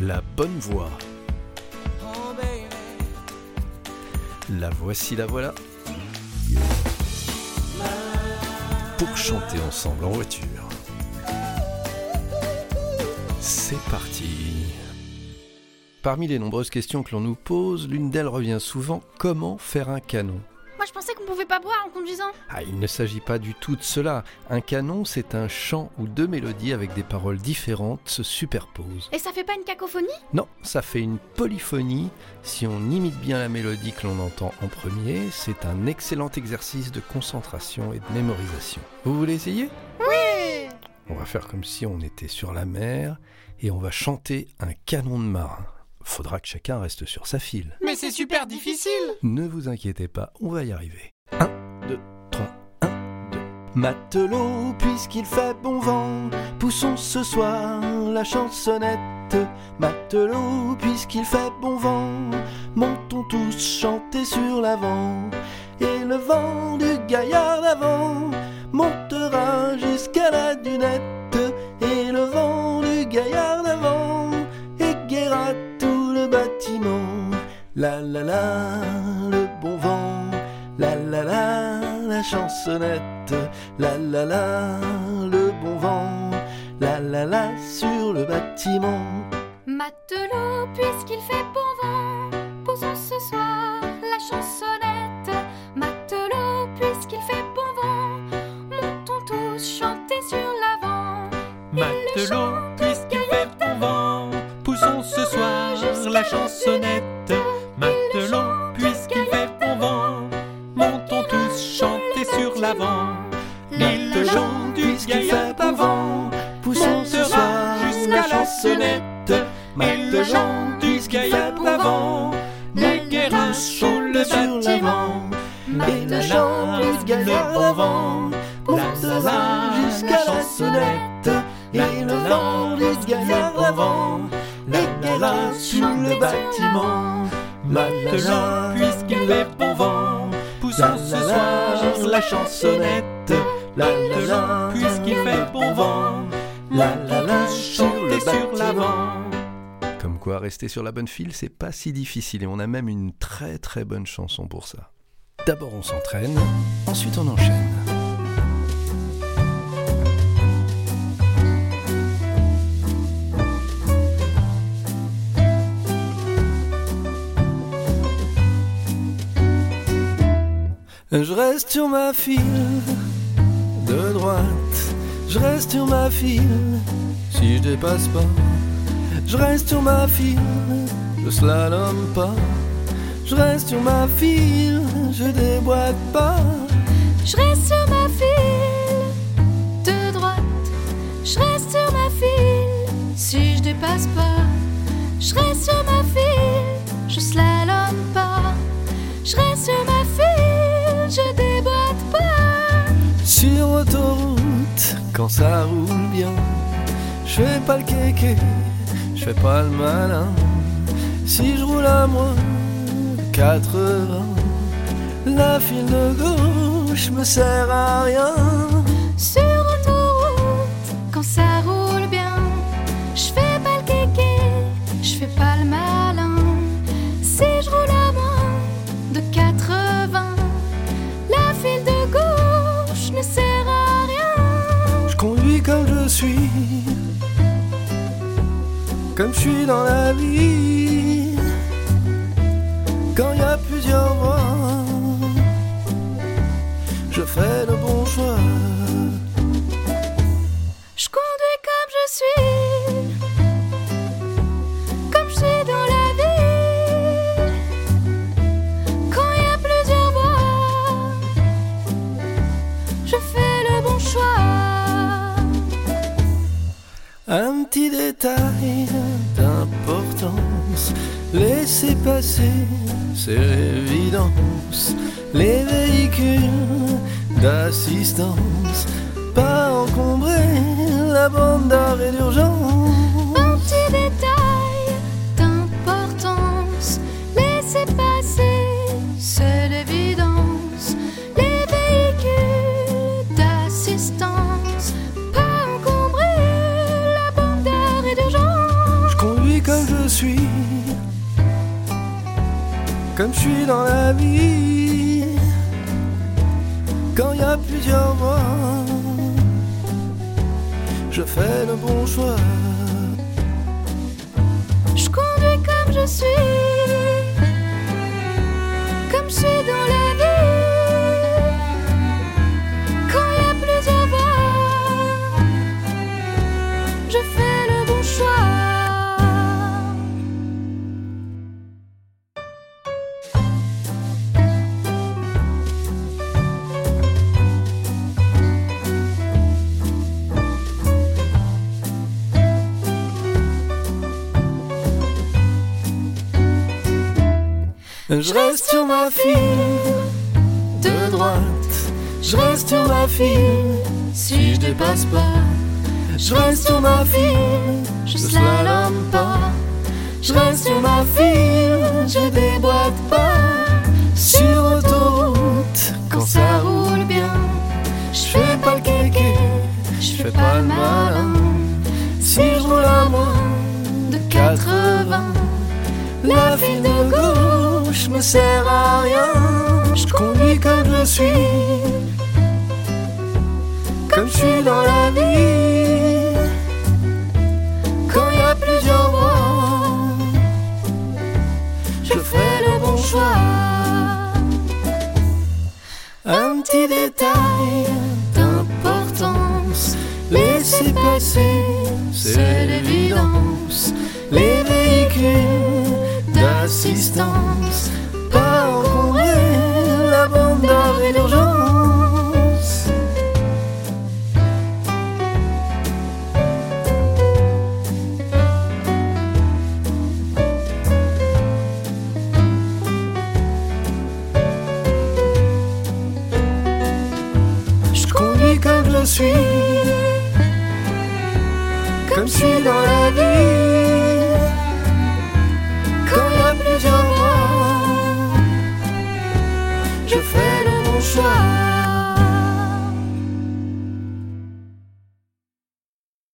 La bonne voix. La voici, la voilà. Pour chanter ensemble en voiture. C'est parti. Parmi les nombreuses questions que l'on nous pose, l'une d'elles revient souvent comment faire un canon? Moi je pensais qu'on pouvait pas boire en conduisant. Ah, il ne s'agit pas du tout de cela. Un canon, c'est un chant où deux mélodies avec des paroles différentes se superposent. Et ça fait pas une cacophonie? Non, ça fait une polyphonie. Si on imite bien la mélodie que l'on entend en premier, c'est un excellent exercice de concentration et de mémorisation. Vous voulez essayer? Oui On va faire comme si on était sur la mer et on va chanter un canon de marin. Faudra que chacun reste sur sa file. Mais c'est super difficile Ne vous inquiétez pas, on va y arriver. 1, 2, 3, 1, 2. Matelot, puisqu'il fait bon vent, poussons ce soir la chansonnette. Matelot, puisqu'il fait bon vent, montons tous chanter sur l'avant. Et le vent du gaillard d'avant montera jusqu'à la dunette. La la la, le bon vent. La la la, la chansonnette. La la la, le bon vent. La la la, sur le bâtiment. Matelot, puisqu'il fait bon vent, la chansonnette. Et le chant du gaillard d'avant n'éguera sous le bâtiment. Et le chant du gaillard d'avant poussera jusqu'à la chansonnette. Et le vent du gaillard d'avant l'égayera sous le bâtiment. Matelot, puisqu'il fait bon vent, poussons ce soir la chansonnette. Matelot, puisqu'il fait bon vent, La la la chanter sur l'avant. Comme quoi, rester sur la bonne file, c'est pas si difficile et on a même une très très bonne chanson pour ça. D'abord on s'entraîne, ensuite on enchaîne. Je reste sur ma file de droite, je reste sur ma file si je dépasse pas. Je reste sur ma file, je slalom pas. Je reste sur ma file, je déboîte pas. Je reste sur ma file de droite. Je reste sur ma file si je dépasse pas. Je reste sur ma file, je slalom pas. Je reste sur ma file, je déboîte pas. Sur autoroute, quand ça roule bien, je fais pas le kéké, je fais pas le malin. Si je roule à moins de 80, la file de gauche me sert à rien. Sur autoroute, quand ça roule bien, je fais pas le kéké, je fais pas le malin. Si je roule à moins de 80, la file de gauche ne sert à rien. Je conduis comme je suis, comme je suis dans la vie. Quand il y a plusieurs voies, je fais le bon choix. Un petit détail d'importance, laissez passer, c'est l'évidence. Les véhicules d'assistance, pas encombrer la bande d'arrêt d'urgence. Comme je suis dans la vie. Quand il y a plusieurs voies, je fais le bon choix. Je conduis comme je suis, comme je suis dans la vie. Je reste sur ma file de droite, je reste sur ma file si je dépasse pas. Je reste sur ma file, je slalom pas. Je reste sur ma file, je déboîte pas. Sur autoroute, quand ça roule bien, je fais pas le kéké, je fais pas le malin. Si je roule à moins de 80, la file gauche me sert à rien. Je conduis comme je suis, comme je suis dans la vie. Quand il y a plusieurs voies, je fais le bon choix. Un petit détail d'importance, laissez passer, c'est l'évidence. D'assistance, pas encombrer la bande d'arrêt d'urgence. Je conduis comme je suis, comme je suis dans la vie. Plusieurs